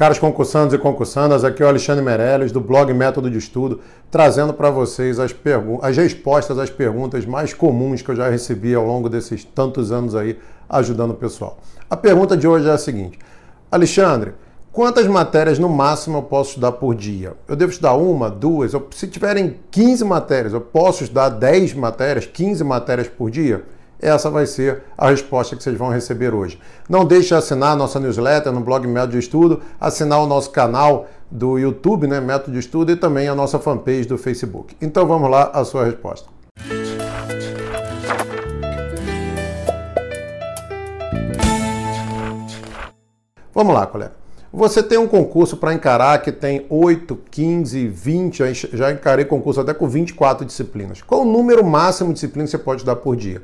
Caros concursantes e concursandas, aqui é o Alexandre Meirelles, do blog Método de Estudo, trazendo para vocês as, as respostas às perguntas mais comuns que eu já recebi ao longo desses tantos anos aí ajudando o pessoal. A pergunta de hoje é a seguinte: Alexandre, quantas matérias no máximo eu posso estudar por dia? Eu devo estudar uma, duas? Se tiverem 15 matérias, eu posso estudar 10 matérias, 15 matérias por dia? Essa vai ser a resposta que vocês vão receber hoje. Não deixe de assinar a nossa newsletter no blog Método de Estudo, assinar o nosso canal do YouTube, né, Método de Estudo, e também a nossa fanpage do Facebook. Então vamos lá, a sua resposta. Vamos lá, colega. Você tem um concurso para encarar que tem 8, 15, 20, já encarei concurso até com 24 disciplinas. Qual o número máximo de disciplinas você pode dar por dia?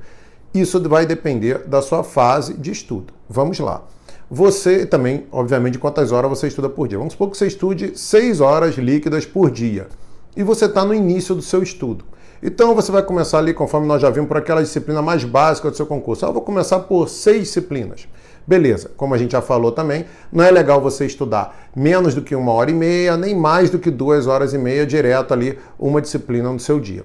Isso vai depender da sua fase de estudo. Vamos lá. Você também, obviamente, quantas horas você estuda por dia. Vamos supor que você estude 6 horas líquidas por dia. E você está no início do seu estudo. Então você vai começar ali, conforme nós já vimos, por aquela disciplina mais básica do seu concurso. Ah, eu vou começar por seis disciplinas. Beleza, como a gente já falou também, não é legal você estudar menos do que uma hora e meia, nem mais do que duas horas e meia direto ali, uma disciplina no seu dia.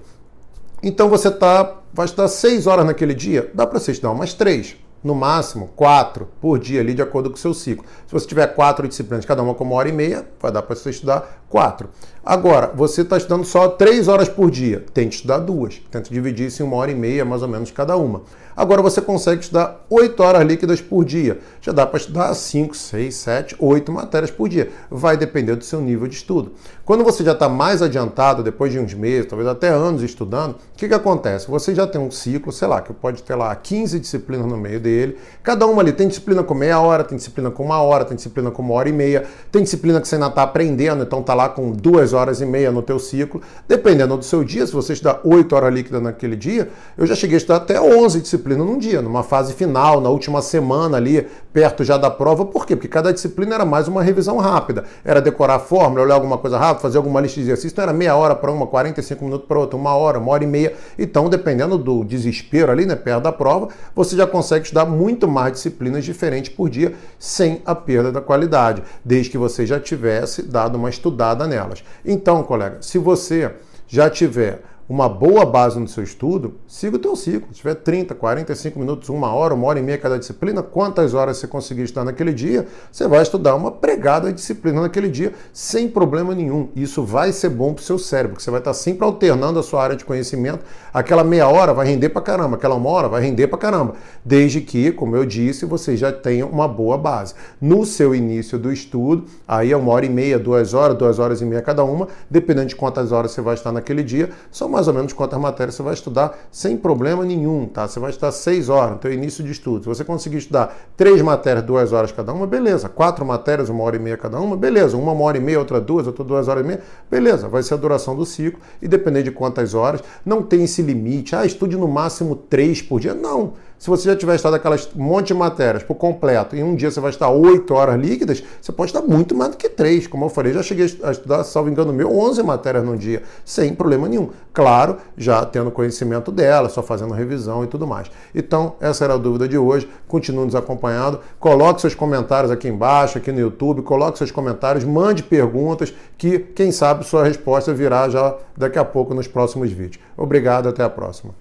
Então você tá, vai estudar seis horas naquele dia, dá para você estudar umas três, no máximo quatro por dia ali, de acordo com o seu ciclo. Se você tiver quatro disciplinas, cada uma com uma hora e meia, vai dar para você estudar quatro. Agora, você está estudando só três horas por dia, tente estudar duas. Tenta dividir isso em uma hora e meia, mais ou menos, cada uma. Agora você consegue estudar 8 horas líquidas por dia. Já dá para estudar 5, 6, 7, 8 matérias por dia. Vai depender do seu nível de estudo. Quando você já está mais adiantado, depois de uns meses, talvez até anos estudando, o que, que acontece? Você já tem um ciclo, sei lá, que pode ter lá 15 disciplinas no meio dele. Cada uma ali tem disciplina com meia hora, tem disciplina com uma hora, tem disciplina com uma hora e meia, tem disciplina que você ainda está aprendendo, então está lá com duas horas e meia no teu ciclo. Dependendo do seu dia, se você estudar 8 horas líquidas naquele dia, eu já cheguei a estudar até 11 disciplinas disciplina num dia, numa fase final, na última semana ali, perto já da prova. Por quê? Porque cada disciplina era mais uma revisão rápida. Era decorar a fórmula, olhar alguma coisa rápida, fazer alguma lista de exercícios. Então era meia hora para uma, 45 minutos para outra, uma hora, uma hora e meia. Então, dependendo do desespero ali, né, perto da prova, você já consegue estudar muito mais disciplinas diferentes por dia, sem a perda da qualidade, desde que você já tivesse dado uma estudada nelas. Então, colega, se você já tiver uma boa base no seu estudo, siga o teu ciclo. Se tiver 30, 45 minutos, uma hora, uma hora e meia cada disciplina, quantas horas você conseguir estudar naquele dia, você vai estudar uma pregada disciplina naquele dia sem problema nenhum. Isso vai ser bom para o seu cérebro, porque você vai estar sempre alternando a sua área de conhecimento. Aquela meia hora vai render para caramba, aquela uma hora vai render para caramba, desde que, como eu disse, você já tenha uma boa base. No seu início do estudo, aí é uma hora e meia, duas horas, duas horas e meia cada uma, dependendo de quantas horas você vai estar naquele dia, são mais mais ou menos quantas matérias você vai estudar sem problema nenhum, tá? Você vai estudar seis horas no teu início de estudo. Se você conseguir estudar três matérias, duas horas cada uma, beleza. Quatro matérias, uma hora e meia cada uma, beleza. Uma, uma hora e meia, outra duas, outra duas horas e meia, beleza. Vai ser a duração do ciclo e depender de quantas horas. Não tem esse limite. Ah, estude no máximo três por dia. Não. Se você já tiver estudado aquelas monte de matérias por completo, e um dia você vai estar 8 horas líquidas, você pode estar muito mais do que 3. Como eu falei, já cheguei a estudar, salvo engano meu, 11 matérias num dia, sem problema nenhum. Claro, já tendo conhecimento dela, só fazendo revisão e tudo mais. Então, essa era a dúvida de hoje. Continue nos acompanhando. Coloque seus comentários aqui embaixo, aqui no YouTube. Coloque seus comentários, mande perguntas, que quem sabe sua resposta virá já daqui a pouco nos próximos vídeos. Obrigado, até a próxima.